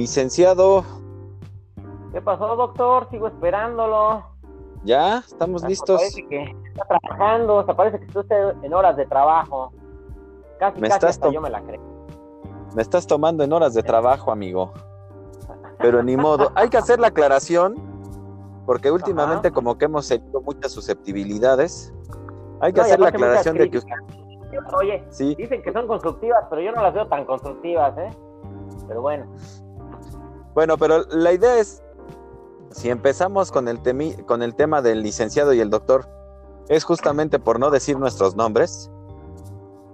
Licenciado. ¿Qué pasó, doctor? Sigo esperándolo. ¿Ya? ¿Estamos listos? Parece que está trabajando, o parece que está en horas de trabajo. Casi, me casi estás hasta yo me la creo. Me estás tomando en horas de trabajo, amigo. Pero ni modo. Hay que hacer la aclaración, porque últimamente como que hemos tenido muchas susceptibilidades. Hay que No, hacer la aclaración de que usted... Oye, Sí, dicen que son constructivas, pero yo no las veo tan constructivas, ¿eh? Pero bueno. Bueno, pero la idea es, si empezamos con el, temi- con el tema del licenciado y el doctor, es justamente por no decir nuestros nombres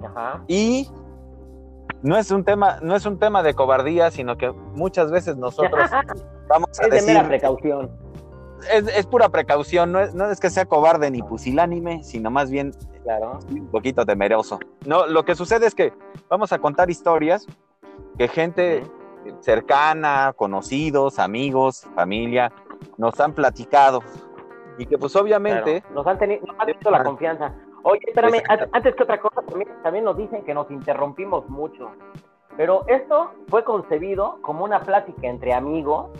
Ajá. y no es un tema, no es un tema de cobardía, sino que muchas veces nosotros vamos a es de mera decir, precaución. es, es pura precaución, no es, no es que sea cobarde ni pusilánime, sino más bien Claro. un poquito temeroso. No, lo que sucede es que vamos a contar historias que gente cercana, conocidos, amigos, familia, nos han platicado. Y que pues obviamente, Claro. Nos han tenido, nos han tenido la confianza. Oye, espérame, antes que otra cosa, también, también nos dicen que nos interrumpimos mucho. Pero esto fue concebido como una plática entre amigos.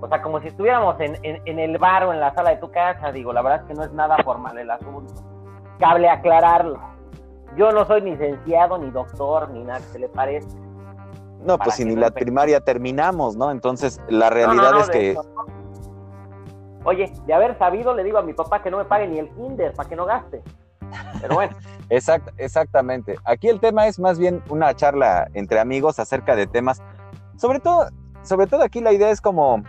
O sea, como si estuviéramos en, en- en el bar o en la sala de tu casa. Digo, la verdad es que no es nada formal el asunto. Cable aclararlo. Yo no soy licenciado, ni doctor, ni nada que se le parezca. No, pues si ni la primaria terminamos, ¿no? Entonces, la realidad no, no, es que, eso. Oye, de haber sabido, le digo a mi papá que no me pague ni el kinder para que no gaste. Pero bueno. exact- exactamente. Aquí el tema es más bien una charla entre amigos acerca de temas, sobre todo, sobre todo aquí la idea es como,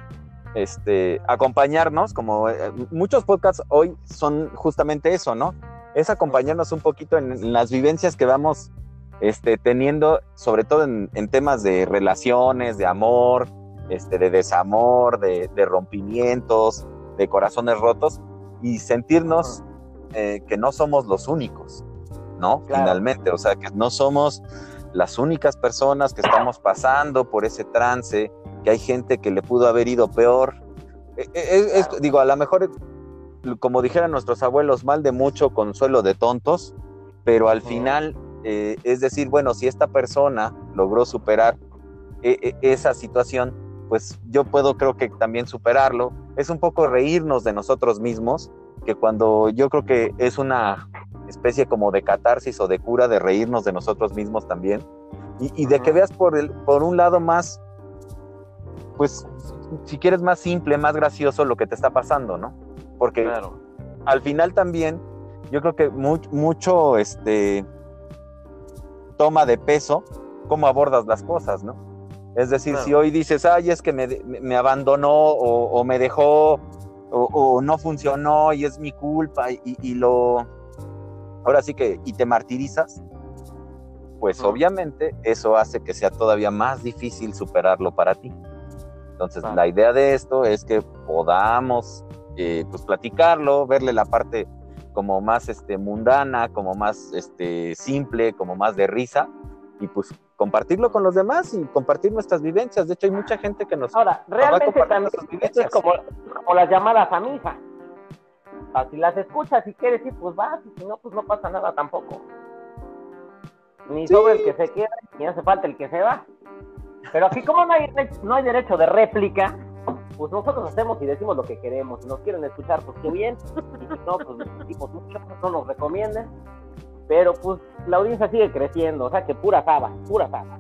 este, acompañarnos, como eh, muchos podcasts hoy son justamente eso, ¿no? Es acompañarnos un poquito en, en las vivencias que vamos este, teniendo, sobre todo en, en temas de relaciones, de amor, este, de desamor, de, de rompimientos, de corazones rotos, y sentirnos eh, que no somos los únicos, ¿no? Claro. Finalmente, o sea, que no somos las únicas personas que estamos pasando por ese trance, que hay gente que le pudo haber ido peor. Eh, eh, es- digo, a lo mejor, como dijeran nuestros abuelos, mal de mucho, consuelo de tontos, pero al final, eh, es decir, bueno, si esta persona logró superar eh, eh, esa situación, pues yo puedo creo que también superarlo. Es un poco reírnos de nosotros mismos, que cuando yo creo que es una especie como de catarsis o de cura de reírnos de nosotros mismos también, y, y de que veas por, el, por un lado más, pues si quieres más simple, más gracioso lo que te está pasando, ¿no? Porque Claro. al final también yo creo que mu- mucho este toma de peso cómo abordas las cosas, ¿no? Es decir, Claro. si hoy dices, ay, es que me, abandonó o, o me dejó o, o no funcionó y es mi culpa y, y lo... Ahora sí que, y te martirizas, pues obviamente eso hace que sea todavía más difícil superarlo para ti. Entonces, Claro. la idea de esto es que podamos eh, pues platicarlo, verle la parte como más este, mundana, como más este, simple, como más de risa, y pues compartirlo con los demás y compartir nuestras vivencias. De hecho, hay mucha gente que nos... Ahora, realmente también esto es como, como las llamadas a misa. Sea, si las escuchas y quieres ir, pues vas, y si no, pues no pasa nada tampoco. Ni Sí. sobre el que se queda, ni hace falta el que se va. Pero aquí como no hay, no hay derecho de réplica, pues nosotros hacemos y decimos lo que queremos. Si nos quieren escuchar, pues qué bien. Y si no, pues decimos mucho, no nos recomienden. Pero pues la audiencia sigue creciendo, o sea que pura saba, pura saba.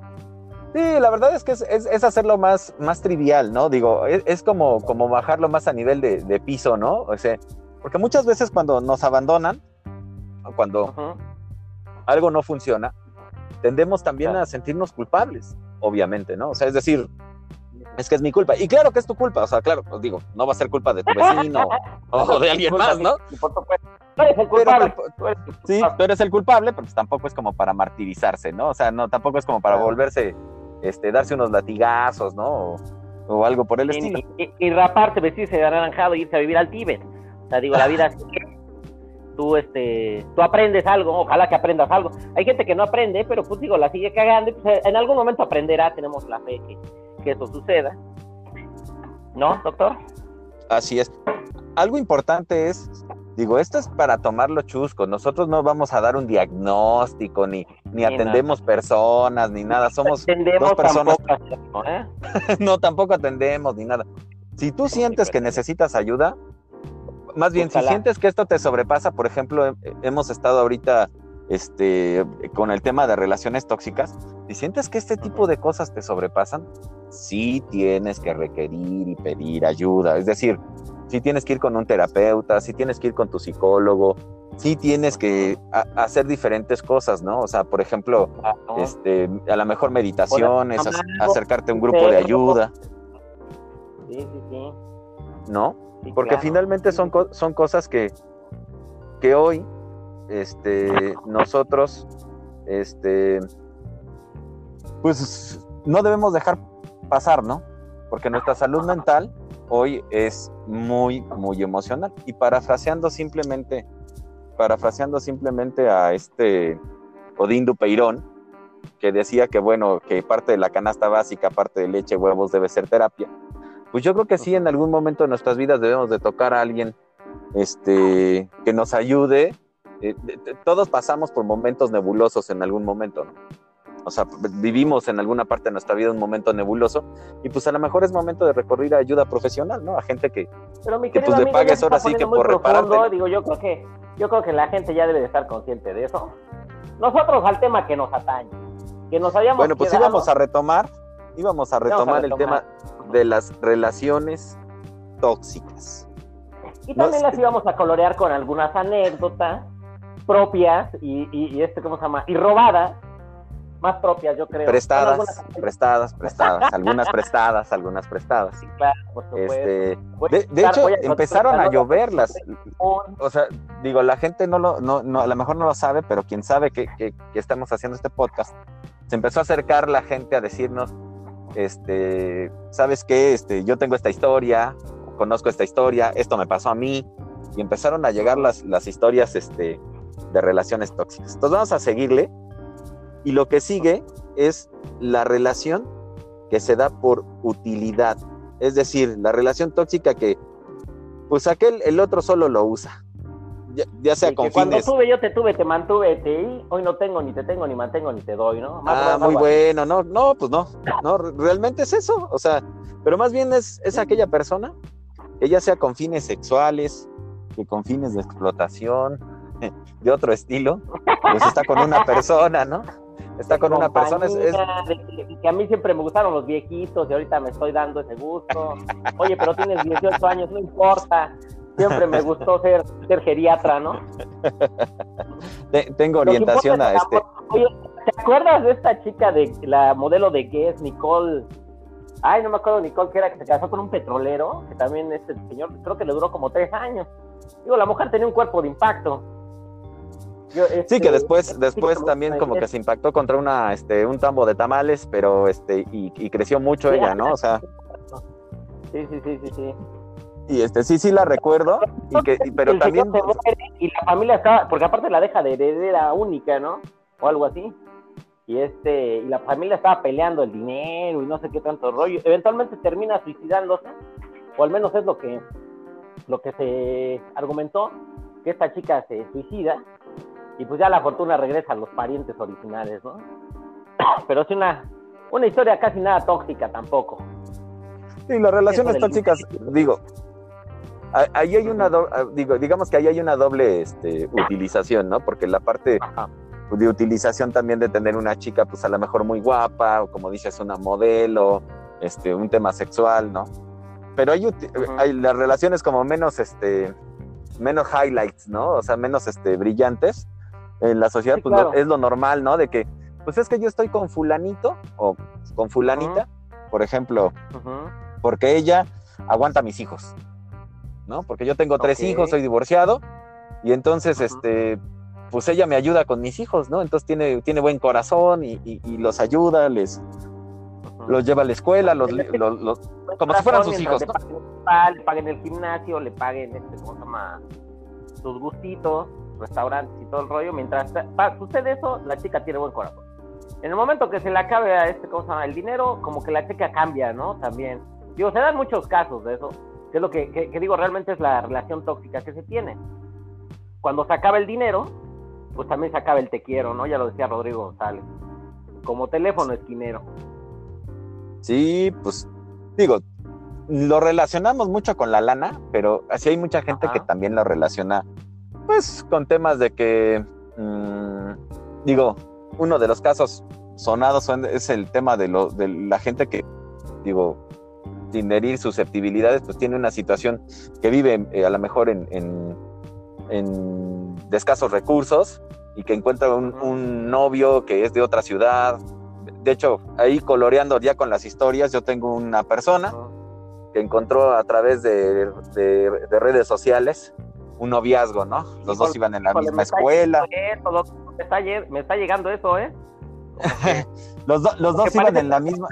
Sí, la verdad es que es, es- es hacerlo más, más trivial, ¿no? Digo, es, es como, como bajarlo más a nivel de, de piso, ¿no? O sea, porque muchas veces cuando nos abandonan, cuando algo no funciona, tendemos también Claro. a sentirnos culpables, obviamente, ¿no? O sea, es decir, es que es mi culpa. Y claro que es tu culpa, o sea, claro, pues digo, no va a ser culpa de tu vecino o de alguien más, ¿no? Y por supuesto, tú eres el Pero culpable. tampoco- tú eres el Sí, culpable. tú eres el culpable, pero pues tampoco es como para martirizarse, ¿no? O sea, no, tampoco es como para volverse, este, darse unos latigazos, ¿no? O, o algo por el Y, estilo. y- y raparse, vestirse de anaranjado y irse a vivir al Tíbet. O sea, digo, la vida tú, este, tú aprendes algo, ojalá que aprendas algo. Hay gente que no aprende, pero pues digo, la sigue cagando y pues en algún momento aprenderá, tenemos la fe que, que eso suceda. ¿No, doctor? Así es. Algo importante es Digo, esto es para tomarlo chusco. Nosotros no vamos a dar un diagnóstico, ni, ni atendemos personas, ni nada. Somos dos personas. Tampoco, ¿eh? no, tampoco atendemos, ni nada. Si tú sientes que necesitas ayuda, más bien, si sientes que esto te sobrepasa, por ejemplo, hemos estado ahorita este, con el tema de relaciones tóxicas, si sientes que este tipo de cosas te sobrepasan, sí tienes que requerir y pedir ayuda. Es decir, sí tienes que ir con un terapeuta, sí tienes que ir con tu psicólogo, sí tienes que hacer diferentes cosas, ¿no? O sea, por ejemplo, este, a lo mejor meditaciones, acercarte a un grupo de ayuda. Sí, sí, sí. ¿No? Porque finalmente son, son cosas que, que hoy este, nosotros, este, pues no debemos dejar pasar, ¿no? Porque nuestra salud mental hoy es muy, muy emocional. Y parafraseando simplemente, parafraseando simplemente a este Odín Dupeirón, que decía que bueno, que parte de la canasta básica, parte de leche, huevos, debe ser terapia. Pues yo creo que sí, en algún momento de nuestras vidas debemos de tocar a alguien este, que nos ayude eh, todos pasamos por momentos nebulosos en algún momento, ¿no? O sea, vivimos en alguna parte de nuestra vida un momento nebuloso y pues a lo mejor es momento de recurrir a ayuda profesional, ¿no? A gente que, Pero mi que pues le pagues ahora sí que por. Digo, yo creo que yo creo que la gente ya debe de estar consciente de eso. Nosotros al tema que nos atañe, que nos hayamos Bueno, pues íbamos a retomar, íbamos a retomar, el tema de las relaciones tóxicas. Y también las íbamos a colorear con algunas anécdotas propias y, y, este, ¿cómo se llama? Y robadas, más propias, yo creo. Prestadas, prestadas, prestadas, algunas prestadas, algunas prestadas. Sí, claro, por este, de, hecho, empezaron a llover las, o sea, digo, la gente no lo, no, no, a lo mejor no lo sabe, pero quien sabe que, que, que estamos haciendo este podcast, se empezó a acercar la gente a decirnos, este, ¿sabes qué? Este, yo tengo esta historia, conozco esta historia, esto me pasó a mí, y empezaron a llegar las, las historias, este, de relaciones tóxicas. Entonces vamos a seguirle y lo que sigue es la relación que se da por utilidad. Es decir, la relación tóxica que pues aquel, el otro solo lo usa. Ya, sea con Cuando tuve yo te tuve, te mantuve, te di, hoy no tengo, ni te tengo, ni mantengo, ni te doy, ¿no? ah, muy bueno, no, no, pues no, no, realmente es eso, o sea, pero más bien es, es aquella persona que ya sea con fines sexuales, que con fines de explotación, de otro estilo, pues está con una persona, ¿no? Está con una persona. Es, que a mí siempre me gustaron los viejitos y ahorita me estoy dando ese gusto. Oye, pero tienes 18 años, no importa. Siempre me gustó ser, ser geriatra, ¿no? Tengo orientación a este. Oye, ¿te acuerdas de esta chica de la modelo de Guess, Nicole? Ay, no me acuerdo Nicole, que era que se casó con un petrolero, que también este señor, creo que le duró como tres años. Digo, la mujer tenía un cuerpo de impacto sí, que este, después, después también como que se impactó contra una, este, un tambo de tamales, pero este, y, creció mucho ella, ¿no? O sea. Sí, sí, sí, sí, sí. Y este, sí, sí la recuerdo, y que, pero también. y la familia estaba, porque aparte la deja de heredera única, ¿no? O algo así. Y este, y la familia estaba peleando el dinero y no sé qué tanto rollo. Eventualmente termina suicidándose, o al menos es lo que, lo que se argumentó, que esta chica se suicida y pues ya la fortuna regresa a los parientes originales, ¿no? Pero es una, una historia casi nada tóxica tampoco. Sí, las relaciones tóxicas, digo, ahí hay una, digo, digamos que ahí hay una doble este, utilización, ¿no? Porque la parte de utilización también de tener una chica, pues a lo mejor muy guapa, o como dices, una modelo, este, un tema sexual, ¿no? Pero hay, hay las relaciones como menos, este, menos highlights, ¿no? O sea, menos, este, brillantes, en la sociedad, pues es lo normal, ¿no? De que, pues es que yo estoy con fulanito o con fulanita, por ejemplo, porque ella aguanta a mis hijos, ¿no? Porque yo tengo tres hijos, soy divorciado, y entonces, este, pues ella me ayuda con mis hijos, ¿no? Entonces tiene, tiene buen corazón y, los ayuda, les los lleva a la escuela, los, los, como si fueran sus hijos. Le paguen el gimnasio, le paguen, este, ¿cómo se llama? Sus gustitos, restaurantes y todo el rollo, mientras sucede eso, la chica tiene buen corazón. En el momento que se le acabe a este, ¿cómo se llama? El dinero, como que la chica cambia, ¿no? También. Digo, se dan muchos casos de eso, que es lo que, que, digo, realmente es la relación tóxica que se tiene. cuando se acaba el dinero, pues también se acaba el te quiero, ¿no? Ya lo decía Rodrigo González. Como teléfono esquinero. Sí, pues digo, lo relacionamos mucho con la lana, pero así hay mucha gente que también lo relaciona, pues, con temas de que, mm, digo, uno de los casos sonados es el tema de, lo, de la gente que, digo, sin herir susceptibilidades, pues tiene una situación que vive eh, a lo mejor en, en, de escasos recursos y que encuentra un, novio que es de otra ciudad. De hecho, ahí coloreando ya con las historias, yo tengo una persona que encontró a través de, redes sociales un noviazgo, ¿no? Los dos iban en la misma escuela. me está llegando eso, ¿eh? los, los dos iban en la misma,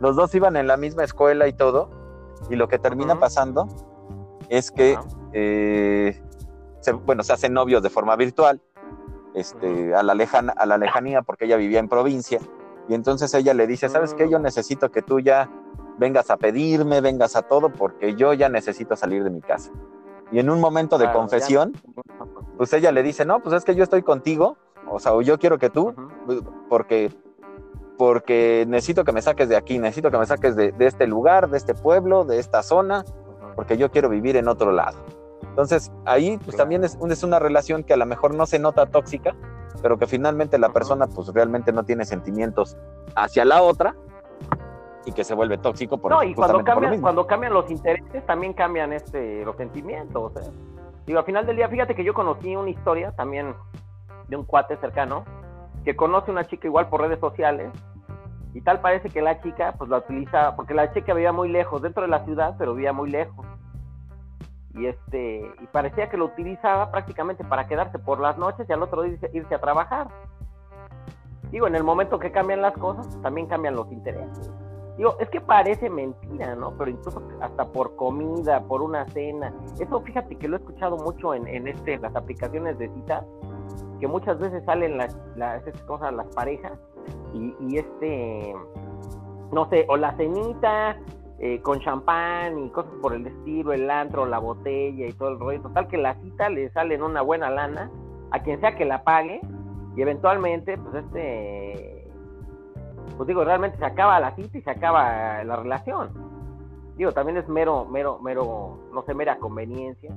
los dos iban en la misma escuela y todo, y lo que termina pasando es que, eh, se, bueno, se hacen novios de forma virtual, este, a, la lejana, a la lejanía, porque ella vivía en provincia, y entonces ella le dice, ¿sabes qué? Yo mm. necesito que tú ya vengas a pedirme, vengas a todo, porque yo ya necesito salir de mi casa. Y en un momento de confesión, pues ella le dice, no, pues es que yo estoy contigo, o sea, yo quiero que tú, porque, porque necesito que me saques de aquí, necesito que me saques de, este lugar, de este pueblo, de esta zona, porque yo quiero vivir en otro lado. Entonces, ahí pues también es, es, una relación que a lo mejor no se nota tóxica, pero que finalmente la persona pues realmente no tiene sentimientos hacia la otra y que se vuelve tóxico por No, y cuando cambian, cuando cambian los intereses, también cambian este, los sentimientos. ¿eh? Digo, al final del día, fíjate que yo conocí una historia también de un cuate cercano que conoce una chica igual por redes sociales y tal parece que la chica pues la utiliza porque la chica vivía muy lejos dentro de la ciudad pero vivía muy lejos y este y parecía que lo utilizaba prácticamente para quedarse por las noches y al otro día irse a trabajar digo en el momento que cambian las cosas también cambian los intereses digo es que parece mentira no pero incluso hasta por comida por una cena eso fíjate que lo he escuchado mucho en, en este las aplicaciones de citas que muchas veces salen las, las cosas, las parejas, y, este, no sé, o la cenita eh, con champán y cosas por el estilo, el antro, la botella y todo el rollo. Total que la cita le sale en una buena lana a quien sea que la pague y eventualmente, pues este, pues digo, realmente se acaba la cita y se acaba la relación. Digo, también es mero, mero, mero, no sé, mera conveniencia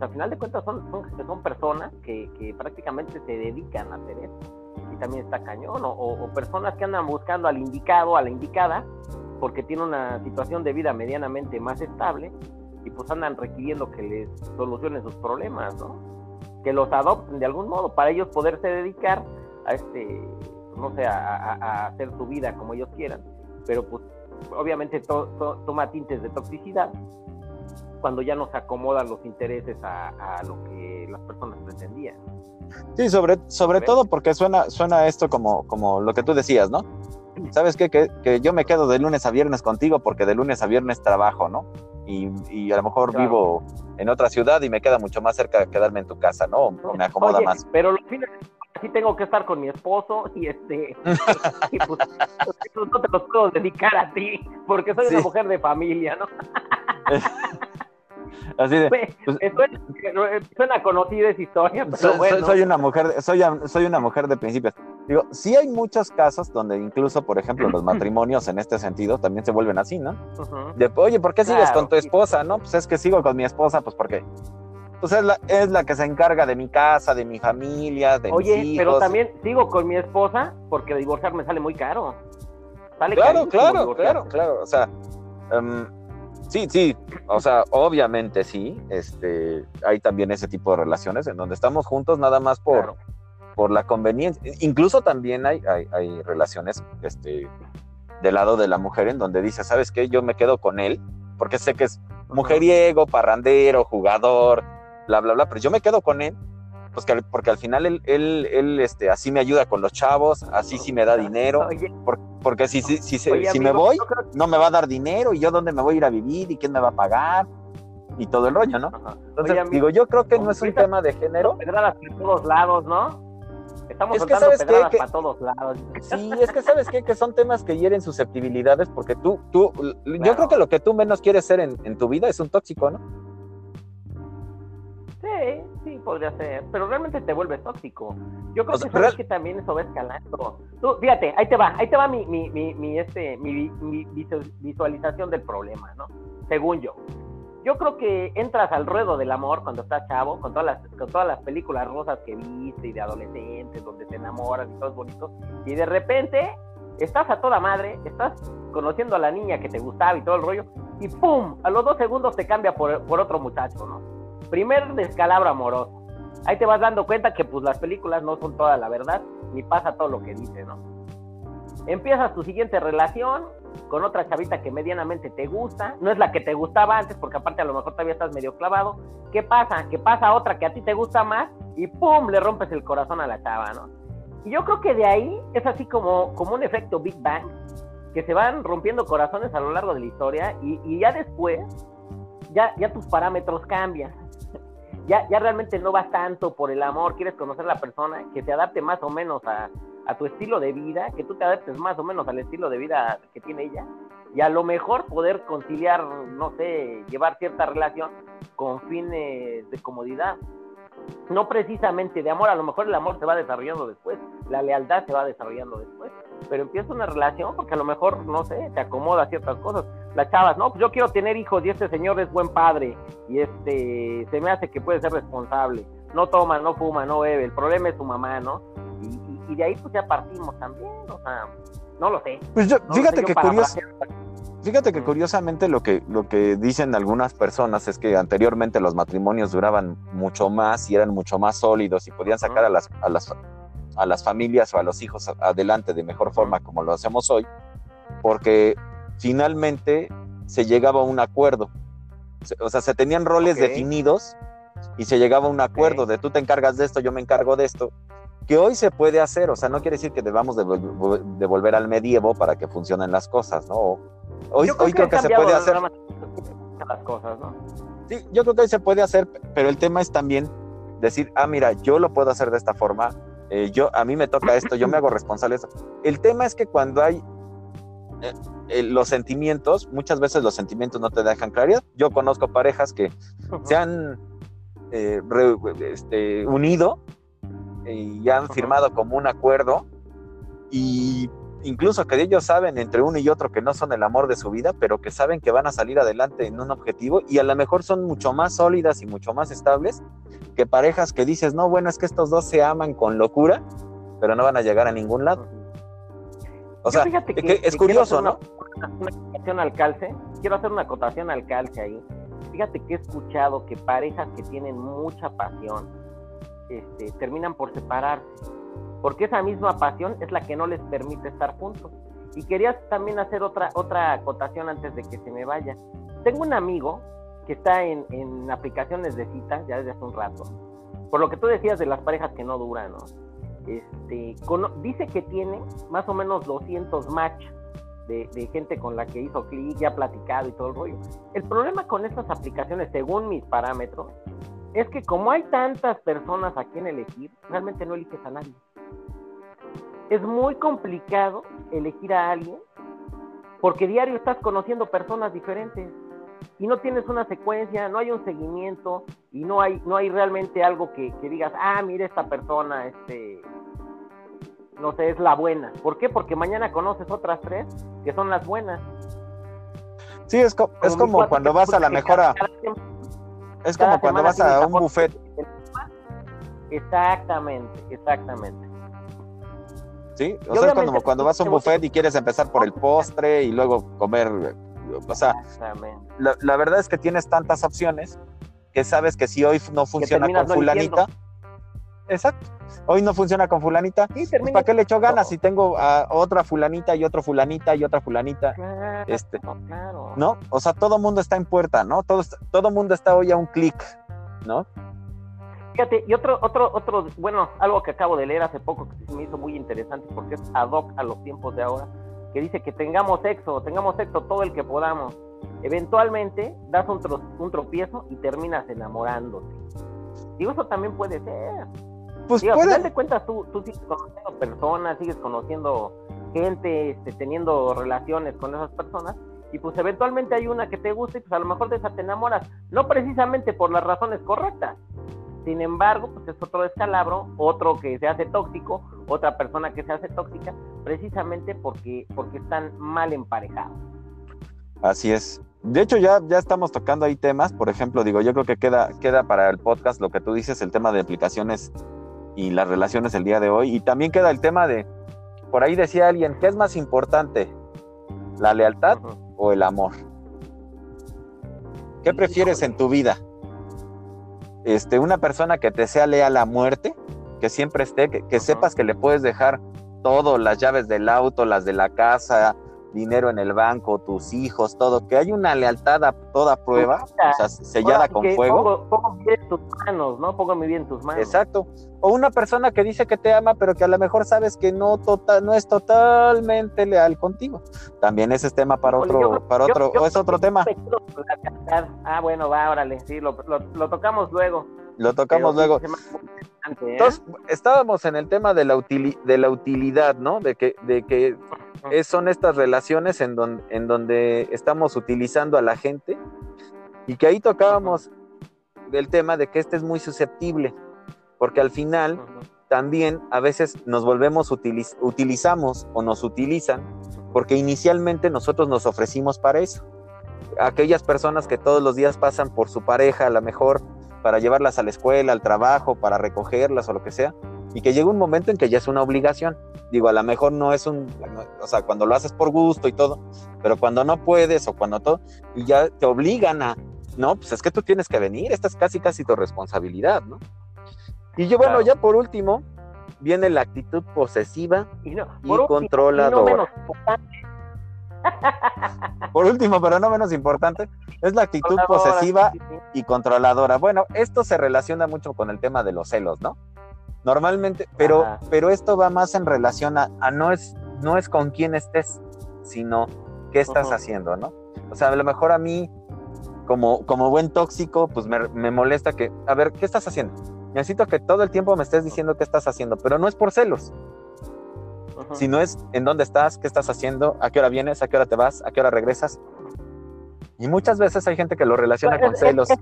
al final de cuentas son, son, personas que, prácticamente se dedican a hacer eso. Y también está cañón, o, personas que andan buscando al indicado, a la indicada, porque tiene una situación de vida medianamente más estable y pues andan requiriendo que les solucionen sus problemas, ¿no? Que los adopten de algún modo para ellos poderse dedicar a este, no sé, a, hacer su vida como ellos quieran. Pero pues obviamente toma tintes de toxicidad cuando ya no se acomodan los intereses a, lo que las personas pretendían. Sí, sobre, sobre todo porque suena, suena esto como, como lo que tú decías, ¿no? ¿Sabes qué? Que, yo me quedo de lunes a viernes contigo porque de lunes a viernes trabajo, ¿no? Y, a lo mejor vivo en otra ciudad y me queda mucho más cerca de quedarme en tu casa, ¿no? me acomoda más. Pero los fines sí tengo que estar con mi esposo y este y pues, no te los puedo dedicar a ti porque soy una mujer de familia, ¿no? Así de. Pues, suena, conocida esa historia, pero soy, bueno. soy, una mujer, soy, soy una mujer de principios. Digo, sí hay muchos casos donde incluso, por ejemplo, los matrimonios en este sentido también se vuelven así, ¿no? Oye, ¿por qué sigues con tu esposa? No, pues es que sigo con mi esposa, pues porque pues es la, es la que se encarga de mi casa, de mi familia, de Oye, mis hijos. pero también sigo con mi esposa porque divorciarme sale muy caro. Sale claro, claro, claro, claro. O sea, um, Sí, sí, o sea, obviamente sí, este, hay también ese tipo de relaciones en donde estamos juntos nada más por, por la conveniencia. Incluso también hay, hay, relaciones este, del lado de la mujer en donde dice, ¿sabes qué? Yo me quedo con él porque sé que es mujeriego, parrandero, jugador, bla, bla, bla, pero yo me quedo con él pues que, porque al final él, él, él, este, así me ayuda con los chavos, así sí me da dinero, porque si, si, si, si me voy, no me va a dar dinero, y yo dónde me voy a ir a vivir, y quién me va a pagar, y todo el rollo, ¿no? Entonces, digo, yo creo que no es un tema de género. Pedradas por todos lados, ¿no? Estamos es que sabes qué, que, para todos lados. Sí, es que sabes qué, que son temas que hieren susceptibilidades, porque tú, tú, yo creo que lo que tú menos quieres ser en, en tu vida es un tóxico, ¿no? Sí, Sí, podría ser, pero realmente te vuelves tóxico. Yo creo que sabes que también eso va escalando. Tú, fíjate, ahí te va, ahí te va mi, mi, mi, mi este, mi, visualización del problema, ¿no? Según yo. Yo creo que entras al ruedo del amor cuando estás chavo, con todas las, con todas las películas rosas que viste y de adolescentes, donde te enamoras y todo es bonito, y de repente estás a toda madre, estás conociendo a la niña que te gustaba y todo el rollo, y ¡pum! A los dos segundos te cambia por, por otro muchacho, ¿no? Primer descalabro amoroso. Ahí te vas dando cuenta que pues las películas no son toda la verdad, ni pasa todo lo que dice, ¿no? Empiezas tu siguiente relación con otra chavita que medianamente te gusta, no es la que te gustaba antes, porque aparte a lo mejor todavía estás medio clavado. ¿Qué pasa? Que pasa otra que a ti te gusta más y ¡pum! le rompes el corazón a la chava, ¿no? Y yo creo que de ahí es así como, como un efecto Big Bang, que se van rompiendo corazones a lo largo de la historia y, ya después ya tus parámetros cambian. Ya, ya realmente no vas tanto por el amor, quieres conocer a la persona que te adapte más o menos a, a tu estilo de vida, que tú te adaptes más o menos al estilo de vida que tiene ella, y a lo mejor poder conciliar, no sé, llevar cierta relación con fines de comodidad. No precisamente de amor, a lo mejor el amor se va desarrollando después, la lealtad se va desarrollando después, pero empieza una relación porque a lo mejor, no sé, te acomoda ciertas cosas las chavas, no, pues yo quiero tener hijos y este señor es buen padre y este se me hace que puede ser responsable. No toma, no fuma, no bebe, el problema es su mamá, ¿no? Y, de ahí pues ya partimos también, o sea, no lo sé. Pues yo, fíjate que curioso. Fíjate que curiosamente lo que, lo que dicen algunas personas es que anteriormente los matrimonios duraban mucho más y eran mucho más sólidos y podían sacar a las, a las, a las familias o a los hijos adelante de mejor forma como lo hacemos hoy, porque finalmente se llegaba a un acuerdo. O sea, se tenían roles definidos y se llegaba a un acuerdo de tú te encargas de esto, yo me encargo de esto, que hoy se puede hacer, o sea, no quiere decir que debamos de, volver al medievo para que funcionen las cosas, ¿no? Hoy, creo, hoy que, creo que se puede hacer. Las cosas, ¿no? Sí, yo creo que hoy se puede hacer, pero el tema es también decir, ah, mira, yo lo puedo hacer de esta forma, eh, yo, a mí me toca esto, yo me hago responsable de eso. El tema es que cuando hay eh, eh, los sentimientos, muchas veces los sentimientos no te dejan claridad. Yo conozco parejas que se han este, unido y han firmado como un acuerdo y incluso que ellos saben entre uno y otro que no son el amor de su vida, pero que saben que van a salir adelante en un objetivo y a lo mejor son mucho más sólidas y mucho más estables que parejas que dices, no, bueno, es que estos dos se aman con locura, pero no van a llegar a ningún lado. O sea, es curioso, ¿no? Una, acotación al calce, quiero hacer una acotación al calce ahí. Fíjate que he escuchado que parejas que tienen mucha pasión este, terminan por separarse, porque esa misma pasión es la que no les permite estar juntos. Y quería también hacer otra, otra acotación antes de que se me vaya. Tengo un amigo que está en, en aplicaciones de citas ya desde hace un rato. Por lo que tú decías de las parejas que no duran, ¿no? este, dice que tiene más o menos 200 match de, gente con la que hizo clic, ya platicado y todo el rollo. El problema con estas aplicaciones, según mis parámetros, es que como hay tantas personas a quien elegir, realmente no eliges a nadie. Es muy complicado elegir a alguien porque diario estás conociendo personas diferentes y no tienes una secuencia, no hay un seguimiento y no hay, no hay realmente algo que, que digas, ah, mire esta persona, este, no sé, es la buena. ¿Por qué? Porque mañana conoces otras tres que son las buenas. Sí, es, es como cuando vas a la mejora. Es como cuando vas a un buffet. Exactamente, exactamente. Sí, o sea, es como cuando vas a un buffet y quieres empezar por el postre y luego comer. O sea, la, la verdad es que tienes tantas opciones que sabes que si hoy no funciona con fulanita, Exacto. Hoy no funciona con fulanita. Pues, ¿Para qué le echo ganas si tengo a otra fulanita y otro fulanita y otra fulanita? este, claro. ¿No? O sea, todo mundo está en puerta, ¿no? Todo, todo mundo está hoy a un clic, ¿no? Fíjate, y otro, otro, otro, bueno, algo que acabo de leer hace poco que me hizo muy interesante porque es ad hoc a los tiempos de ahora, que dice que tengamos sexo, tengamos sexo todo el que podamos. Eventualmente das un, un tropiezo y terminas enamorándote. Digo, eso también puede ser. Pues Digo, puede... de cuentas tú, tú sigues conociendo personas, sigues conociendo gente, este, teniendo relaciones con esas personas, y pues eventualmente hay una que te gusta y pues a lo mejor de esa te enamoras, no precisamente por las razones correctas, sin embargo, pues es otro descalabro, otro que se hace tóxico, otra persona que se hace tóxica, precisamente porque, porque están mal emparejados. Así es. De hecho, ya, ya estamos tocando ahí temas. Por ejemplo, digo, yo creo que queda, queda para el podcast lo que tú dices, el tema de aplicaciones y las relaciones el día de hoy. Y también queda el tema de, por ahí decía alguien, ¿qué es más importante? ¿La lealtad o el amor? ¿Qué prefieres en tu vida? Este, una persona que te sea leal a muerte, que siempre esté, que, que sepas que le puedes dejar todo, las llaves del auto, las de la casa, dinero en el banco, tus hijos, todo, que hay una lealtad a toda prueba, o sea, sellada con fuego. Pongo, mi vida en tus manos, ¿no? Pongo mi vida en tus manos. Exacto. O una persona que dice que te ama, pero que a lo mejor sabes que no, total, no es totalmente leal contigo. También ese es tema para otro, para otro, o es otro tema. Ah, bueno, va, órale, sí, lo, lo, tocamos luego. Lo tocamos luego. ¿eh? Entonces, estábamos en el tema de la, de la utilidad, ¿no? De que, de que son estas relaciones en, en donde estamos utilizando a la gente y que ahí tocábamos del tema de que este es muy susceptible, porque al final también a veces nos volvemos, utilizamos o nos utilizan, porque inicialmente nosotros nos ofrecimos para eso. Aquellas personas que todos los días pasan por su pareja, a lo mejor para llevarlas a la escuela, al trabajo, para recogerlas o lo que sea, y que llega un momento en que ya es una obligación. Digo, a lo mejor no es un, o sea, cuando lo haces por gusto y todo, pero cuando no puedes o cuando todo, y ya te obligan a, no, pues es que tú tienes que venir, esta es casi, casi tu responsabilidad, ¿no? Y yo, bueno, ya por último, viene la actitud posesiva y, controladora. por último, pero no menos importante, es la actitud posesiva y controladora. Bueno, esto se relaciona mucho con el tema de los celos, ¿no? Normalmente, pero, pero esto va más en relación a, no, es, no es con quién estés, sino qué estás haciendo, ¿no? O sea, a lo mejor a mí, como, como buen tóxico, pues me, molesta que, a ver, ¿qué estás haciendo? Necesito que todo el tiempo me estés diciendo qué estás haciendo, pero no es por celos, sino es en dónde estás, qué estás haciendo, a qué hora vienes, a qué hora te vas, a qué hora regresas. Y muchas veces hay gente que lo relaciona con celos. Es,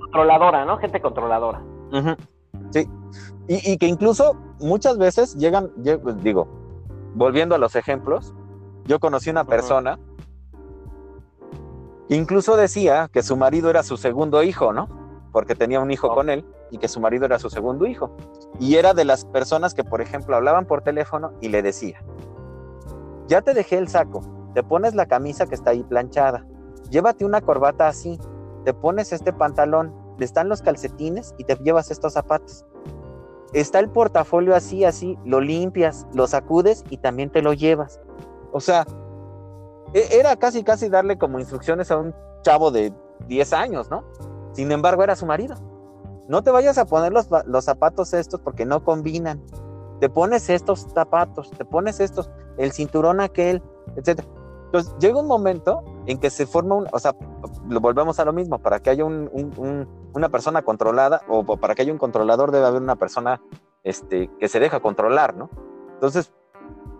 controladora, ¿no? Gente controladora. Sí, y, que incluso muchas veces llegan, pues, digo, volviendo a los ejemplos, yo conocí una persona que incluso decía que su marido era su segundo hijo, ¿no? Porque tenía un hijo con él y que su marido era su segundo hijo. Y era de las personas que, por ejemplo, hablaban por teléfono y le decía, ya te dejé el saco, te pones la camisa que está ahí planchada, llévate una corbata así, te pones este pantalón, le están los calcetines y te llevas estos zapatos está el portafolio así, así, lo limpias, lo sacudes y también te lo llevas. O sea, e, era casi, casi darle como instrucciones a un chavo de 10 años, ¿no? Sin embargo, era su marido. No te vayas a poner los, los zapatos estos porque no combinan. Te pones estos zapatos, te pones estos, el cinturón aquel, etc. Entonces, llega un momento en que se forma un, o sea, lo volvemos a lo mismo, para que haya una persona controlada o para que haya un controlador debe haber una persona este, que se deja controlar, ¿no? Entonces,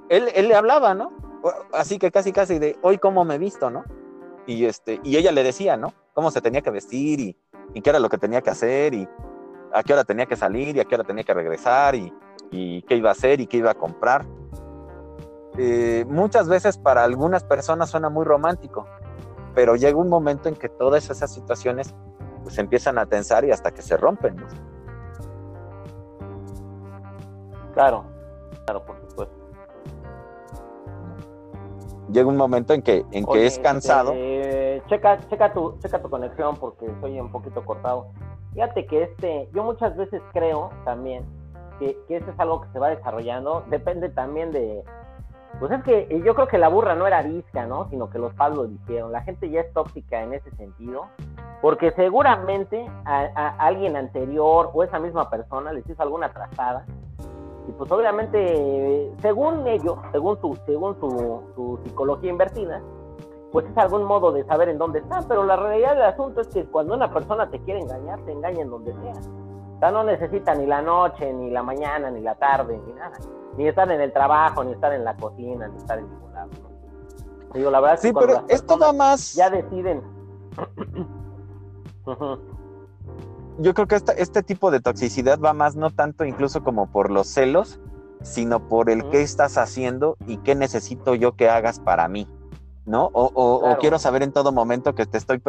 él, él le hablaba, ¿no? Así que casi, casi de, hoy cómo me visto, ¿no? Y, este, y ella le decía, ¿no? Cómo se tenía que vestir y, y qué era lo que tenía que hacer y a qué hora tenía que salir y a qué hora tenía que regresar y, y qué iba a hacer y qué iba a comprar. Eh, muchas veces para algunas personas suena muy romántico, pero llega un momento en que todas esas situaciones pues empiezan a tensar y hasta que se rompen. Claro, claro, por supuesto. Llega un momento en que, en que es cansado. Eh, checa, checa, tu, checa tu conexión porque estoy un poquito cortado. Fíjate que este, yo muchas veces creo también que, que eso es algo que se va desarrollando. Depende también de, pues es que yo creo que la burra no era arisca, ¿no? Sino que los padres lo dijeron. La gente ya es tóxica en ese sentido, porque seguramente a, alguien anterior o esa misma persona les hizo alguna trazada. Y pues obviamente, según ellos, según su, según su, su psicología invertida, pues es algún modo de saber en dónde están. Pero la realidad del asunto es que cuando una persona te quiere engañar, te engaña en donde sea. O sea, no necesita ni la noche, ni la mañana, ni la tarde, ni nada ni estar en el trabajo, ni estar en la cocina, ni estar en ningún lado. Digo, la verdad sí, pero esto va más. Ya deciden. yo creo que este tipo de toxicidad va más no tanto incluso como por los celos, sino por el qué estás haciendo y qué necesito yo que hagas para mí, ¿no? O, quiero saber en todo momento que te estoy...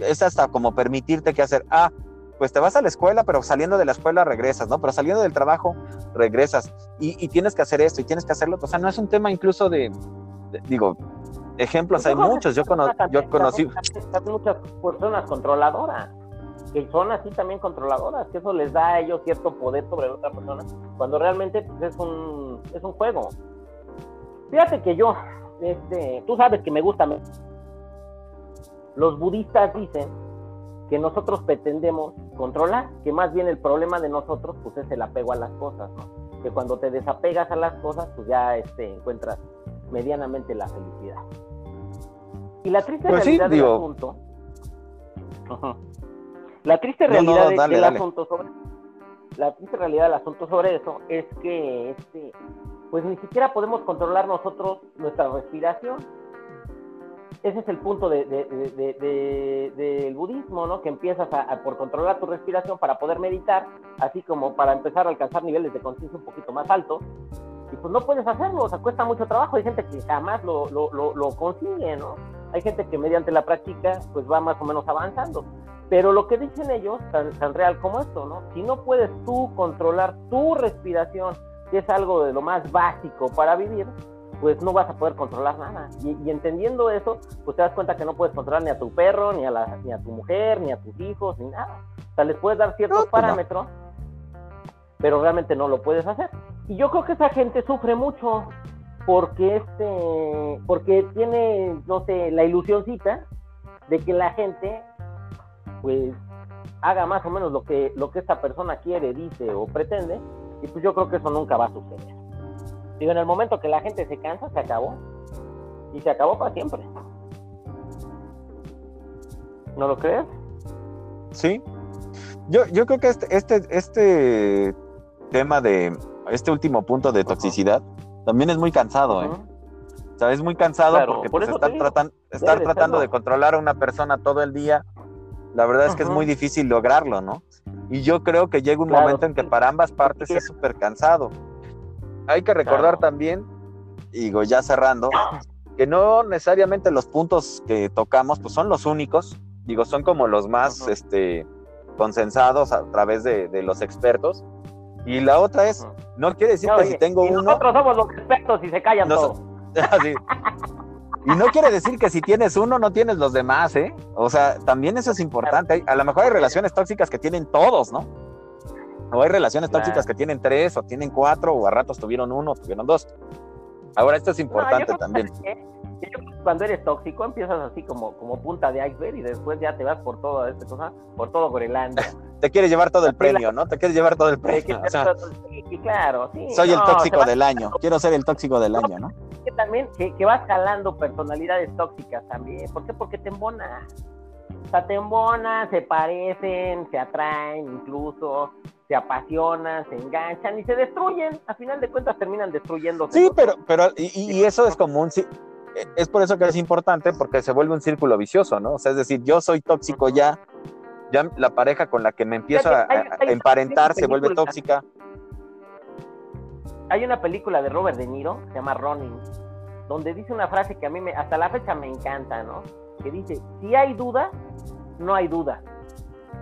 Es hasta como permitirte que hacer, ah, pues te vas a la escuela, pero saliendo de la escuela regresas, ¿no? Pero saliendo del trabajo regresas y, tienes que hacer esto y tienes que hacerlo. O sea, no es un tema incluso de, digo, ejemplos hay muchos. Yo, yo conocí... Muchas personas controladoras que son así también controladoras, que eso les da a ellos cierto poder sobre la otra persona, cuando realmente pues, es, un, es un juego. Fíjate que yo, este, tú sabes que me gusta. Los budistas dicen que nosotros pretendemos controlar, que más bien el problema de nosotros pues es el apego a las cosas, ¿no? Que cuando te desapegas a las cosas, pues ya este, encuentras medianamente la felicidad. Y la triste pues realidad del asunto. La triste realidad del asunto sobre la triste realidad del asunto sobre eso es que este pues ni siquiera podemos controlar nosotros nuestra respiración. Ese es el punto del de, budismo, ¿no? Que empiezas a, por controlar tu respiración para poder meditar, así como para empezar a alcanzar niveles de conciencia un poquito más altos. Y pues no puedes hacerlo, o sea, cuesta mucho trabajo. Hay gente que jamás lo, lo, lo, lo consigue, ¿no? Hay gente que mediante la práctica pues va más o menos avanzando. Pero lo que dicen ellos, tan, tan real como esto, ¿no? Si no puedes tú controlar tu respiración, que es algo de lo más básico para vivir, pues no vas a poder controlar nada. Y, entendiendo eso, pues te das cuenta que no puedes controlar ni a tu perro, ni a, la, ni a tu mujer, ni a tus hijos, ni nada. O sea, les puedes dar ciertos pues parámetros, pero realmente no lo puedes hacer. Y yo creo que esa gente sufre mucho porque este porque tiene no sé la ilusioncita de que la gente pues haga más o menos lo que, lo que esta persona quiere, dice o pretende, y pues yo creo que eso nunca va a suceder. Digo, en el momento que la gente se cansa, se acabó. Y se acabó para siempre. ¿No lo crees? Sí. Yo, yo creo que este, este, este tema de este último punto de toxicidad también es muy cansado, ¿eh? O sea, es muy cansado porque pues, estar, estar tratando de controlar a una persona todo el día la verdad es que es muy difícil lograrlo, ¿no? Y yo creo que llega un momento en que para ambas partes es súper cansado. Hay que recordar también, digo, ya cerrando, que no necesariamente los puntos que tocamos pues son los únicos, digo, son como los más este, consensados a través de, los expertos. Y la otra es, no quiere decir que si tengo uno... Nosotros somos los expertos y se callan todos. Y no quiere decir que si tienes uno no tienes los demás, ¿eh? O sea, también eso es importante. A lo mejor hay relaciones tóxicas que tienen todos, ¿no? O hay relaciones tóxicas que tienen tres, o tienen cuatro, o a ratos tuvieron uno, tuvieron dos. Ahora, esto es importante también. cuando eres tóxico empiezas así como, como punta de iceberg y después ya te vas por todo esta cosa, por todo Groenlandia. te quieres llevar todo el premio, ¿no? Te quieres llevar todo el premio. claro, sí. Soy el tóxico del año. Quiero ser el tóxico del año, ¿no? que también que, que, vas jalando personalidades tóxicas también. ¿Por qué? Porque te embona. Sea, te se parecen, se atraen incluso, se apasionan, se enganchan y se destruyen. A final de cuentas terminan destruyendo. Sí, pero, pero y, y, eso es común. Sí, es por eso que es importante porque se vuelve un círculo vicioso, ¿no? O sea, es decir, yo soy tóxico ya, ya la pareja con la que me empiezo a, emparentar se vuelve tóxica hay una película de Robert De Niro, se llama Running, donde dice una frase que a mí me, hasta la fecha me encanta, ¿no? Que dice, si hay duda, no hay duda.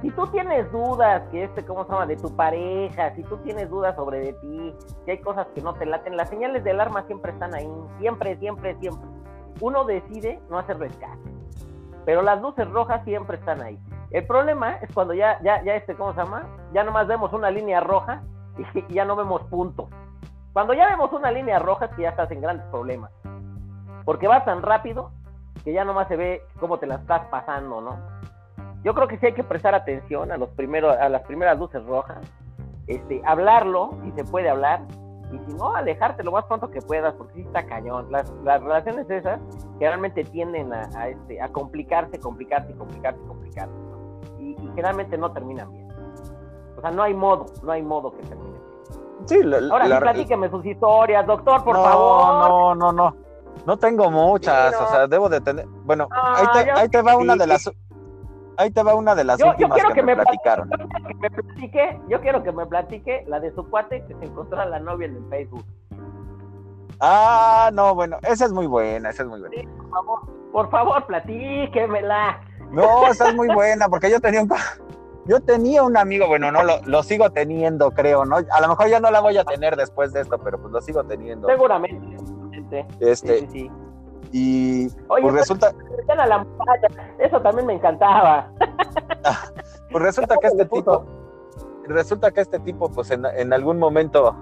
Si tú tienes dudas, que este, ¿cómo se llama? De tu pareja, si tú tienes dudas sobre de ti, si hay cosas que no te laten, las señales de alarma siempre están ahí, siempre, siempre, siempre. Uno decide no hacer rescate, pero las luces rojas siempre están ahí. El problema es cuando ya, ya, ya este, ¿cómo se llama? Ya nomás vemos una línea roja y ya no vemos puntos. Cuando ya vemos una línea roja, que ya estás en grandes problemas. Porque vas tan rápido que ya nomás se ve cómo te la estás pasando, ¿no? Yo creo que sí hay que prestar atención a los primeros, a las primeras luces rojas, este, hablarlo, si se puede hablar, y si no, alejarte lo más pronto que puedas, porque sí está cañón. Las, relaciones esas generalmente tienden a, este, a complicarse, complicarse, complicarse, complicarse, y, y generalmente no terminan bien. O sea, no hay modo, no hay modo que termine. Sí, Ahora sí, platíqueme sus historias, doctor, por favor. No, no, no. No tengo muchas, o sea, debo de tener. Bueno, ahí, te, va una de las. ahí te va una de las Yo, últimas que, que me me platicaron. Yo quiero que me platique, yo quiero que me platique la de su cuate que se encontró a la novia en el Facebook. Ah, no, bueno, esa es muy buena, esa es muy buena. Sí, por favor, por favor, platíquemela. No, esa es muy buena, porque yo tenía un, yo tenía un amigo, bueno, no lo, lo sigo teniendo, creo, ¿no? A lo mejor ya no la voy a tener después de esto, pero pues lo sigo teniendo. Seguramente. Este, Sí, sí, sí. y Oye, pues resulta, a la eso también me encantaba. pues resulta que este tipo, resulta que este tipo, pues en, en algún momento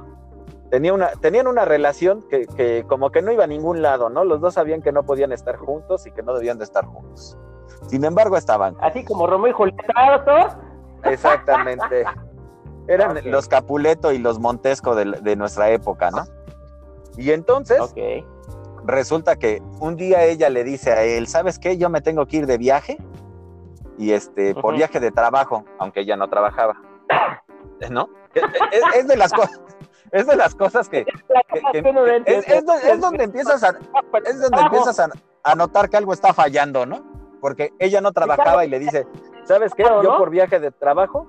tenía una, tenían una relación que, que como que no iba a ningún lado, ¿no? Los dos sabían que no podían estar juntos y que no debían de estar juntos. Sin embargo, estaban. Así como Romeo y Julieta. Exactamente. Eran los Capuleto y los Montesco de, de nuestra época, ¿no? Y entonces resulta que un día ella le dice a él, ¿sabes qué? Yo me tengo que ir de viaje y este por viaje de trabajo, aunque ella no trabajaba, ¿no? Es, es- es de las cosas, es de las cosas que, no es, donde, es donde empiezas a, es donde empiezas a, a notar que algo está fallando, ¿no? Porque ella no trabajaba y le dice, ¿sabes qué? Yo por viaje de trabajo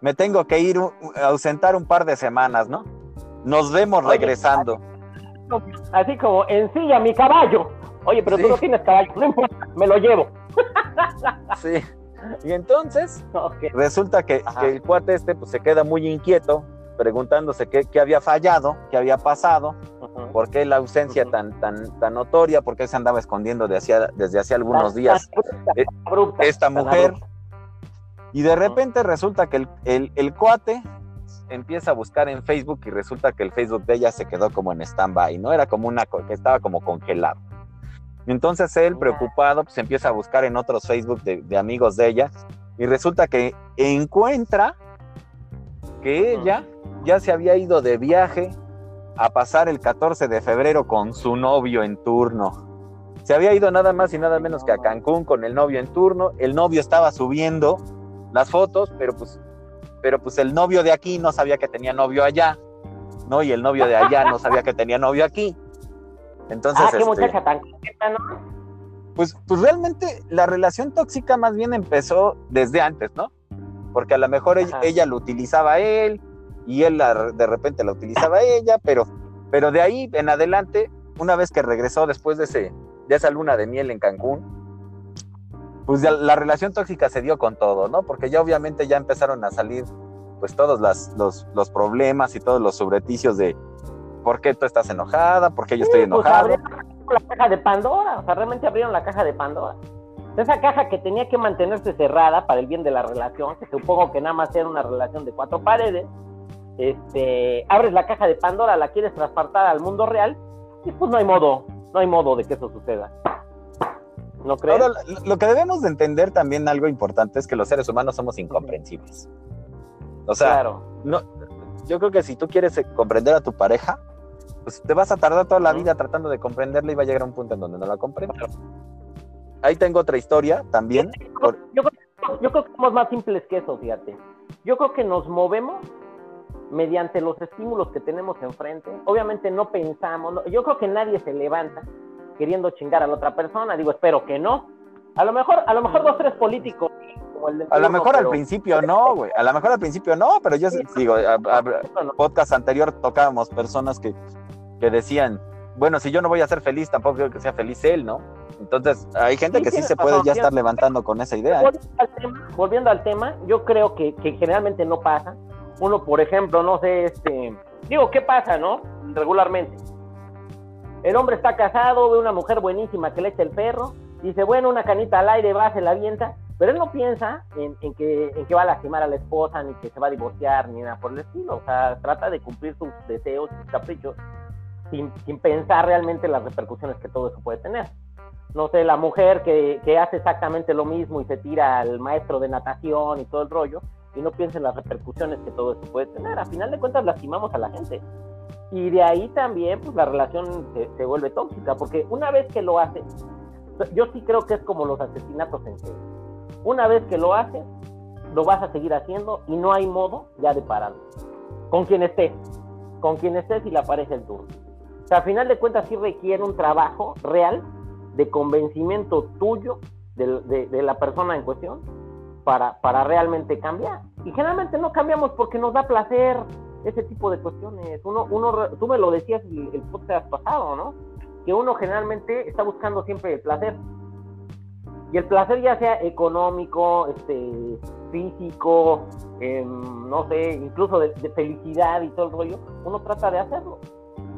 me tengo que ir a ausentar un par de semanas, ¿no? Nos vemos Oye, Así como, ensilla mi caballo. Oye, pero Sí. tú no tienes caballo, no importa, me lo llevo. Sí. Y entonces resulta que, el cuate este pues se queda muy inquieto, preguntándose qué, qué había fallado, qué había pasado, por qué la ausencia tan, tan, tan notoria, por qué se andaba escondiendo de hacía- desde hace algunos días abrupta, eh, abrupta, esta mujer. abrupta. Y de repente resulta que el, el- el cuate empieza a buscar en Facebook y resulta que el Facebook de ella se quedó como en stand-by, ¿no? Era como una, que estaba como congelado. Entonces él, preocupado, pues empieza a buscar en otros Facebook de, de amigos de ella y resulta que encuentra que ella ya se había ido de viaje a pasar el 14 de febrero con su novio en turno. Se había ido nada más y nada menos que a Cancún con el novio en turno. El novio estaba subiendo las fotos, pero pues, pero pues el novio de aquí no sabía que tenía novio allá, ¿no? Y el novio de allá no sabía que tenía novio aquí. Entonces, ah, qué este, muchacha tan ¿no? pues, pues realmente la relación tóxica más bien empezó desde antes, ¿no? Porque a lo mejor ella, lo utilizaba a él y él la- de repente la utilizaba a ella, pero, pero de ahí en adelante, una vez que regresó después de, ese, de esa luna de miel en Cancún, pues ya la relación tóxica se dio con todo, ¿no? Porque ya obviamente ya empezaron a salir pues todos las, los, los problemas y todos los sobreticios de por qué tú estás enojada, por qué yo estoy Sí, pues, enojado. abrieron la caja de Pandora, o sea, realmente abrieron la caja de Pandora. Esa caja que tenía que mantenerse cerrada para el bien de la relación, que supongo que nada más era una relación de cuatro paredes, este, abres la caja de Pandora, la quieres transportar al mundo real, y pues no hay modo, no hay modo de que eso suceda. ¿No crees? Ahora, lo- que debemos de entender también algo importante es que los seres humanos somos incomprensibles. O sea, claro. no, yo creo que si tú quieres eh, comprender a tu pareja, pues te vas a tardar toda la vida tratando de comprenderla y va a llegar a un punto en donde no la comprendes. Ahí tengo otra historia también. por- Yo, creo, yo creo que somos más simples que eso, fíjate. Yo creo que nos movemos mediante los estímulos que tenemos enfrente. Obviamente no pensamos, no- yo creo que nadie se levanta queriendo chingar a la otra persona. Digo, espero que no. A lo mejor, a lo mejor dos, tres políticos. como el de A lo mejor al pero- principio no, güey. A lo mejor al principio no, pero yo sí- digo, a- a- podcast anterior tocábamos personas que, que decían, bueno, si yo no voy a ser feliz, tampoco quiero que sea feliz él, ¿no? Entonces, hay gente Sí, que sí se puede razón, ya estar levantando con esa idea. ¿eh? Volviendo al tema, volviendo al tema, yo creo que, que generalmente no pasa. Uno, por ejemplo, no sé, este, digo, ¿qué pasa, no? Regularmente. El hombre está casado, ve una mujer buenísima que le echa el perro, dice, bueno, una canita al aire, va, se la avienta, pero él no piensa en, que, va a lastimar a la esposa, ni que se va a divorciar, ni nada por el estilo. O sea, trata de cumplir sus deseos, sus caprichos, sin, sin pensar realmente las repercusiones que todo eso puede tener no sé, la mujer que, que hace exactamente lo mismo y se tira al maestro de natación y todo el rollo, y no piensa en las repercusiones que todo eso puede tener. A final de cuentas lastimamos a la gente. Y de ahí también pues la relación se, se vuelve tóxica, porque una vez que lo haces, yo sí creo que es como los asesinatos en serie. Una vez que lo haces, lo vas a seguir haciendo y no hay modo ya de pararlo. Con quien estés, con quien estés y la pareja el turno. O sea, a final de cuentas sí requiere un trabajo real de convencimiento tuyo de, de, de, la persona en cuestión para, para realmente cambiar. Y generalmente no cambiamos porque nos da placer ese tipo de cuestiones. Uno, uno, tú me lo decías el, el podcast pasado, ¿no? Que uno generalmente está buscando siempre el placer. Y el placer ya sea económico, este, físico, em, no sé, incluso de, felicidad y todo el rollo, uno trata de hacerlo.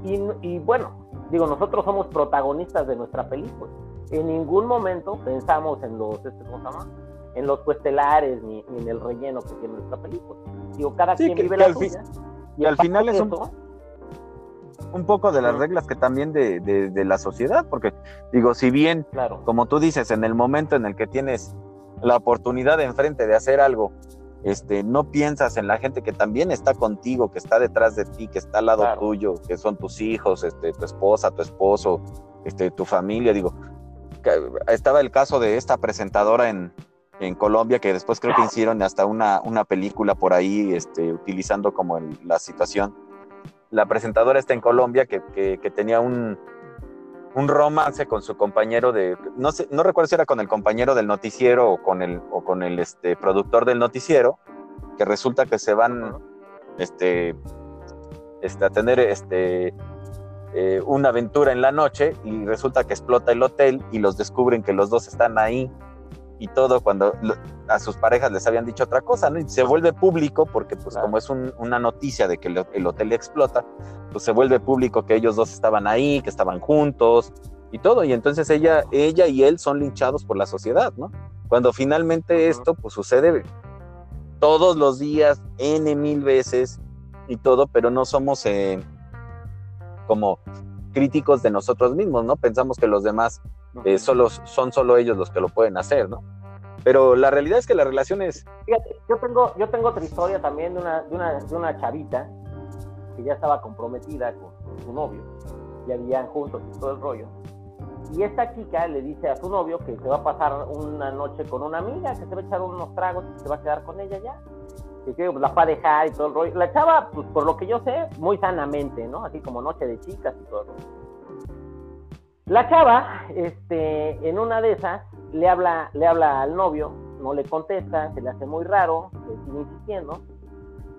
Y, y bueno, digo, nosotros somos protagonistas de nuestra película. En ningún momento pensamos en los, este, ¿cómo se llama? En los cuestelares ni, en el relleno que tiene nuestra película. Digo, cada quien vive la suya. Y, al final es un, un, poco de las reglas que también de, de, la sociedad, porque digo, si bien, claro. como tú dices, en el momento en el que tienes la oportunidad de enfrente de hacer algo, este, no piensas en la gente que también está contigo, que está detrás de ti, que está al lado tuyo, que son tus hijos, este, tu esposa, tu esposo, este, tu familia. Digo, estaba el caso de esta presentadora en, en Colombia, que después creo que hicieron hasta una, una película por ahí, este, utilizando como la situación. La presentadora está en Colombia que, que tenía un, un romance con su compañero de, no sé, no recuerdo si era con el compañero del noticiero o con el, o con el este, productor del noticiero, que resulta que se van este, este, a tener este, eh, una aventura en la noche y resulta que explota el hotel y los descubren que los dos están ahí y todo cuando a sus parejas les habían dicho otra cosa, ¿no? Y se vuelve público porque pues como es una noticia de que el, hotel explota, pues se vuelve público que ellos dos estaban ahí, que estaban juntos y todo, y entonces ella, ella y él son linchados por la sociedad, ¿no? Cuando finalmente esto pues sucede todos los días, N mil veces y todo, pero no somos eh, como críticos de nosotros mismos, ¿no? Pensamos que los demás eh, solo, son solo ellos los que lo pueden hacer, ¿no? Pero la realidad es que la relación es... Fíjate, yo tengo, yo tengo otra historia también de una, de una, de una chavita que ya estaba comprometida con, su novio, ya vivían juntos y todo el rollo. Y esta chica le dice a su novio que se va a pasar una noche con una amiga, que se va a echar unos tragos y se va a quedar con ella ya. Que, que la va a dejar y todo el rollo. La chava, pues por lo que yo sé, muy sanamente, ¿no? Así como noche de chicas y todo el rollo. La chava, este, en una de esas, le habla, le habla al novio, no le contesta, se le hace muy raro, le sigue insistiendo.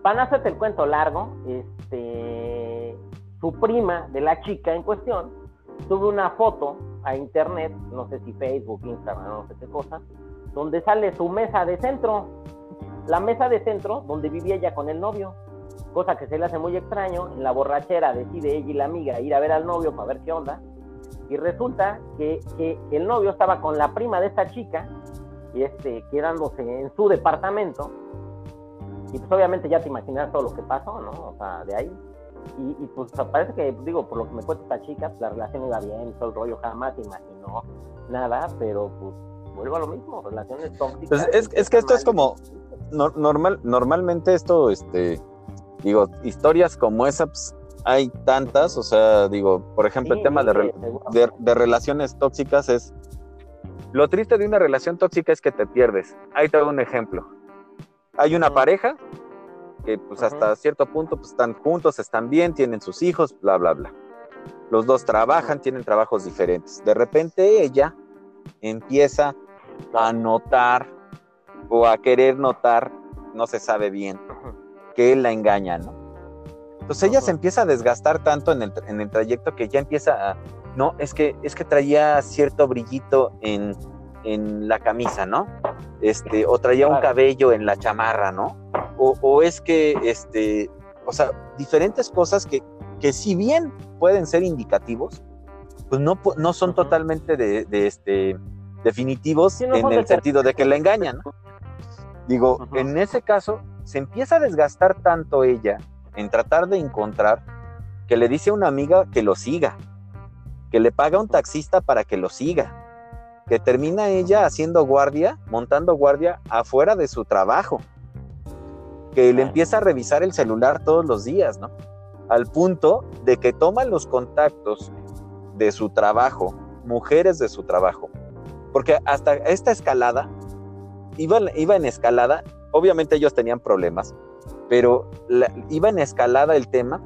Van a hacerte el cuento largo, este, su prima de la chica en cuestión sube una foto a internet, no sé si Facebook, Instagram, no sé qué cosa, donde sale su mesa de centro, la mesa de centro donde vivía ella con el novio, cosa que se le hace muy extraño, en la borrachera decide ella y la amiga ir a ver al novio para ver qué onda, y resulta que, el novio estaba con la prima de esta chica, y este, quedándose en su departamento, y pues obviamente ya te imaginas todo lo que pasó, ¿no? O sea, de ahí. Y, pues parece que, digo, por lo que me cuenta esta chica, pues, la relación iba bien, todo el rollo, jamás imaginó nada, pero pues vuelvo a lo mismo, relaciones tóxicas. Pues es, es que esto es como, normal, normalmente esto, este, digo, historias como esa, pues, hay tantas, o sea, digo, por ejemplo, el tema de, de, relaciones tóxicas es, lo triste de una relación tóxica es que te pierdes. Ahí te doy un ejemplo. Hay una pareja que pues hasta cierto punto pues, están juntos, están bien, tienen sus hijos, bla, bla, bla. Los dos trabajan, tienen trabajos diferentes. De repente ella empieza a notar o a querer notar, no se sabe bien, que él la engaña, ¿no? Entonces ella se empieza a desgastar tanto en el, en el trayecto que ya empieza a, no, es que, es que traía cierto brillito en, en la camisa, ¿no? Este, o traía un cabello en la chamarra, ¿no? O, o, es que, este, o sea, diferentes cosas que, que si bien pueden ser indicativos, pues no, no son totalmente de, de, este, definitivos en el sentido de que la engañan. ¿no? Digo, en ese caso, se empieza a desgastar tanto ella en tratar de encontrar que le dice a una amiga que lo siga, que le paga un taxista para que lo siga, que termina ella haciendo guardia, montando guardia afuera de su trabajo, que le empieza a revisar el celular todos los días, ¿no? Al punto de que toma los contactos de su trabajo, mujeres de su trabajo, porque hasta esta escalada, iba, iba en escalada, obviamente ellos tenían problemas, pero iba en escalada el tema,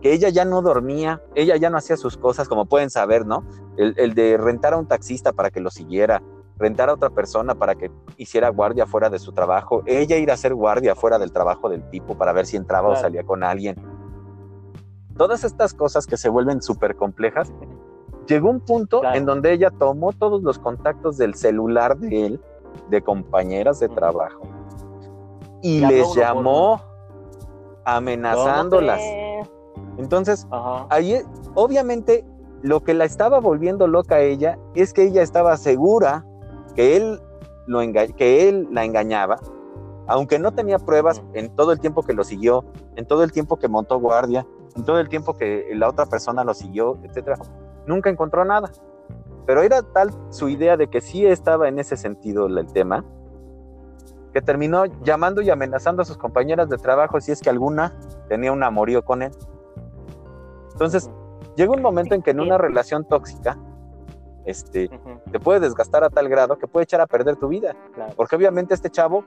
que ella ya no dormía, ella ya no hacía sus cosas, como pueden saber, ¿no? El, de rentar a un taxista para que lo siguiera, rentar a otra persona para que hiciera guardia fuera de su trabajo, ella ir a hacer guardia fuera del trabajo del tipo para ver si entraba o salía con alguien. Todas estas cosas que se vuelven súper complejas, llegó un punto en donde ella tomó todos los contactos del celular de él, de compañeras de trabajo, y les llamó amenazándolas. Entonces, ahí obviamente lo que la estaba volviendo loca a ella es que ella estaba segura que él, lo que él la engañaba, aunque no tenía pruebas en todo el tiempo que lo siguió, en todo el tiempo que montó guardia, en todo el tiempo que la otra persona lo siguió, etcétera, nunca encontró nada. Pero era tal su idea de que sí estaba en ese sentido el tema, que terminó llamando y amenazando a sus compañeras de trabajo si es que alguna tenía un amorío con él. Entonces, llega un momento en que en una relación tóxica, este, te puede desgastar a tal grado que puede echar a perder tu vida. Porque obviamente este chavo,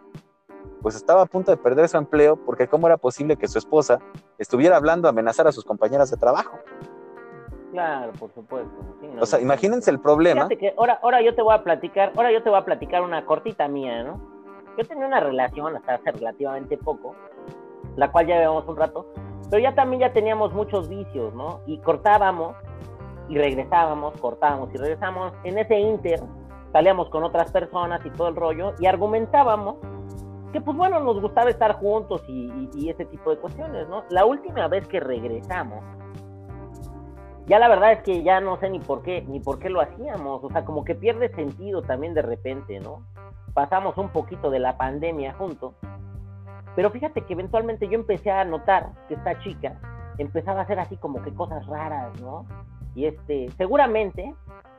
pues estaba a punto de perder su empleo, porque cómo era posible que su esposa estuviera hablando, a amenazar a sus compañeras de trabajo. Claro, por supuesto. o sea, imagínense el problema. que ahora, ahora yo te voy a platicar, ahora yo te voy a platicar una cortita mía, ¿no? Yo tenía una relación hasta hace relativamente poco, la cual ya llevamos un rato, pero ya también ya teníamos muchos vicios, ¿no? Y cortábamos y regresábamos, cortábamos y regresábamos. En ese inter salíamos con otras personas y todo el rollo y argumentábamos que pues bueno, nos gustaba estar juntos y, ese tipo de cuestiones, ¿no? La última vez que regresamos, ya la verdad es que ya no sé ni por qué, ni por qué lo hacíamos, o sea, como que pierde sentido también de repente, ¿no? Pasamos un poquito de la pandemia juntos, pero fíjate que eventualmente yo empecé a notar que esta chica empezaba a hacer así como que cosas raras, ¿no? Y este, seguramente,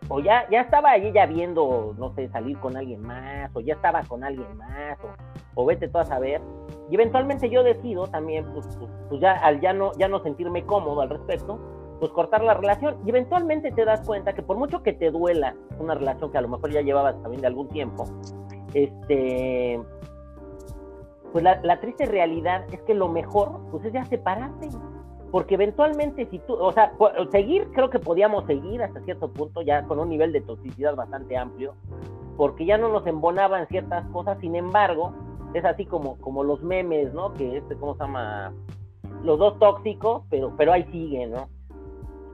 o ya, ya estaba allí ya viendo, no sé, salir con alguien más, o ya estaba con alguien más, o, vete tú a saber. Y eventualmente yo decido también, pues, pues, pues, ya al ya no, ya no sentirme cómodo al respecto, pues cortar la relación. Y eventualmente te das cuenta que por mucho que te duela una relación que a lo mejor ya llevabas también de algún tiempo, este, pues la, triste realidad es que lo mejor, pues es ya separarte porque eventualmente si tú, o sea, seguir, creo que podíamos seguir hasta cierto punto ya con un nivel de toxicidad bastante amplio, porque ya no nos embonaban ciertas cosas, sin embargo, es así como, como los memes, ¿no? Que este, ¿cómo se llama? Los dos tóxicos, pero, pero ahí siguen, ¿no?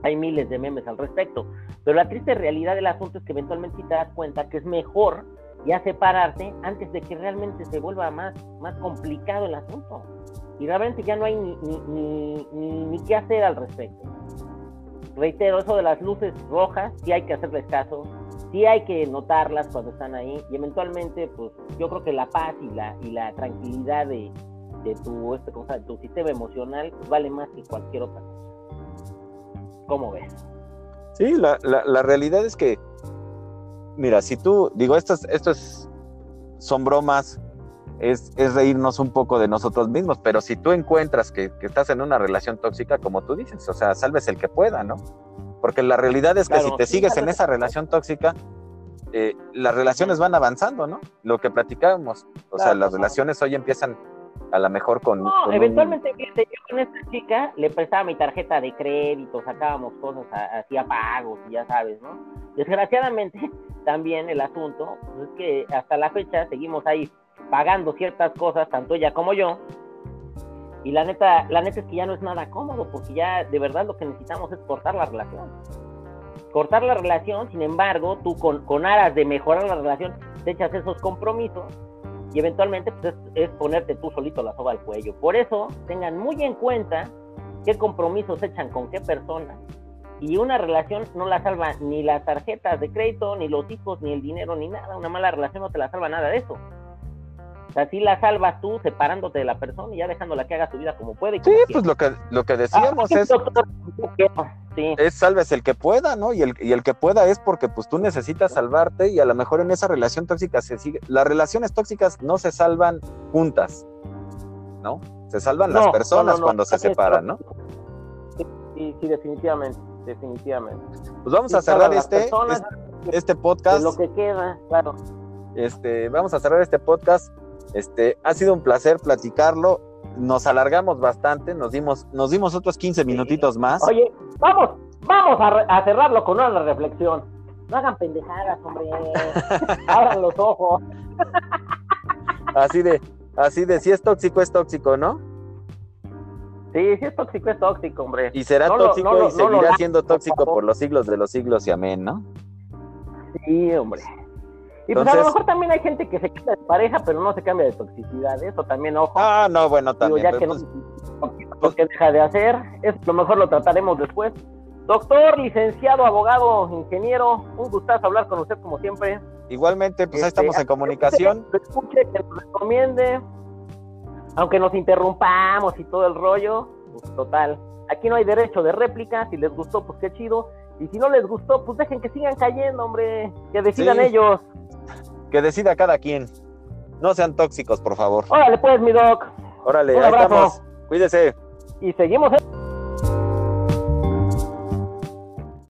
Hay miles de memes al respecto. Pero la triste realidad del asunto es que eventualmente te das cuenta que es mejor ya separarte antes de que realmente se vuelva más, más complicado el asunto y realmente ya no hay ni, ni, ni, ni, qué hacer al respecto. Reitero, eso de las luces rojas, sí hay que hacerles caso, sí hay que notarlas cuando están ahí y eventualmente, pues yo creo que la paz y la, y la tranquilidad de, de tu, este, de tu sistema emocional pues, vale más que cualquier otra cosa. ¿Cómo ves? Sí, la, la, la realidad es que, mira, si tú, digo, estas, estas son bromas es, reírnos un poco de nosotros mismos, pero si tú encuentras que, estás en una relación tóxica, como tú dices, o sea, salves el que pueda, ¿no? Porque la realidad es que si te sigues en esa relación tóxica, eh, las relaciones van avanzando, ¿no? Lo que platicábamos, o sea, las relaciones hoy empiezan a lo mejor con... No, eventualmente, yo con esta chica le prestaba mi tarjeta de crédito, sacábamos cosas, hacía pagos y ya sabes, ¿no? Desgraciadamente, también el asunto pues, es que hasta la fecha seguimos ahí pagando ciertas cosas, tanto ella como yo. Y la neta, la neta es que ya no es nada cómodo, porque ya de verdad lo que necesitamos es cortar la relación. Cortar la relación, sin embargo, tú con, con aras de mejorar la relación, te echas esos compromisos y eventualmente pues, es, ponerte tú solito la soga al cuello. Por eso, tengan muy en cuenta qué compromisos echan con qué persona. Y una relación no la salva ni las tarjetas de crédito, ni los hijos, ni el dinero, ni nada. Una mala relación no te la salva nada de eso. O sea, sí la salvas tú separándote de la persona y ya dejándola que haga su vida como puede. sí, pues lo que, lo que decíamos ah, es, es salves el que pueda, ¿no? Y el, y el que pueda es porque pues tú necesitas salvarte y a lo mejor en esa relación tóxica se sigue. Las relaciones tóxicas no se salvan juntas, ¿no? Se salvan las personas cuando se separan, ¿no? Sí, sí, definitivamente, definitivamente. Pues vamos a cerrar este, este, este podcast. lo que queda, claro. Este, vamos a cerrar este podcast este, ha sido un placer platicarlo. Nos alargamos bastante, nos dimos, nos dimos otros 15 minutitos más. Oye, vamos, vamos a, cerrarlo con una reflexión. no hagan pendejadas, hombre. Abran los ojos. así de, así de, si es tóxico, es tóxico, ¿no? Sí, si es tóxico, es tóxico, hombre. Y será tóxico y seguirá siendo tóxico por, los siglos de los siglos y amén, ¿no? Sí, hombre. Y pues a lo mejor también hay gente que se cambia de pareja, pero no se cambia de toxicidad, eso también, ojo. Ah, no, bueno, también. ya que no, pues, que deja de hacer, eso lo mejor lo trataremos después. Doctor, licenciado, abogado, ingeniero, un gustazo hablar con usted como siempre. Igualmente, pues ahí estamos en este, comunicación. Que escuche, que nos recomiende, aunque nos interrumpamos y todo el rollo, pues total. Aquí no hay derecho de réplica, si les gustó, pues qué chido. Y si no les gustó, pues dejen que sigan cayendo, hombre, que decidan ellos. Que decida cada quien. No sean tóxicos, por favor. Órale, pues, mi doc. Órale, ahí estamos. Cuídese. Y seguimos.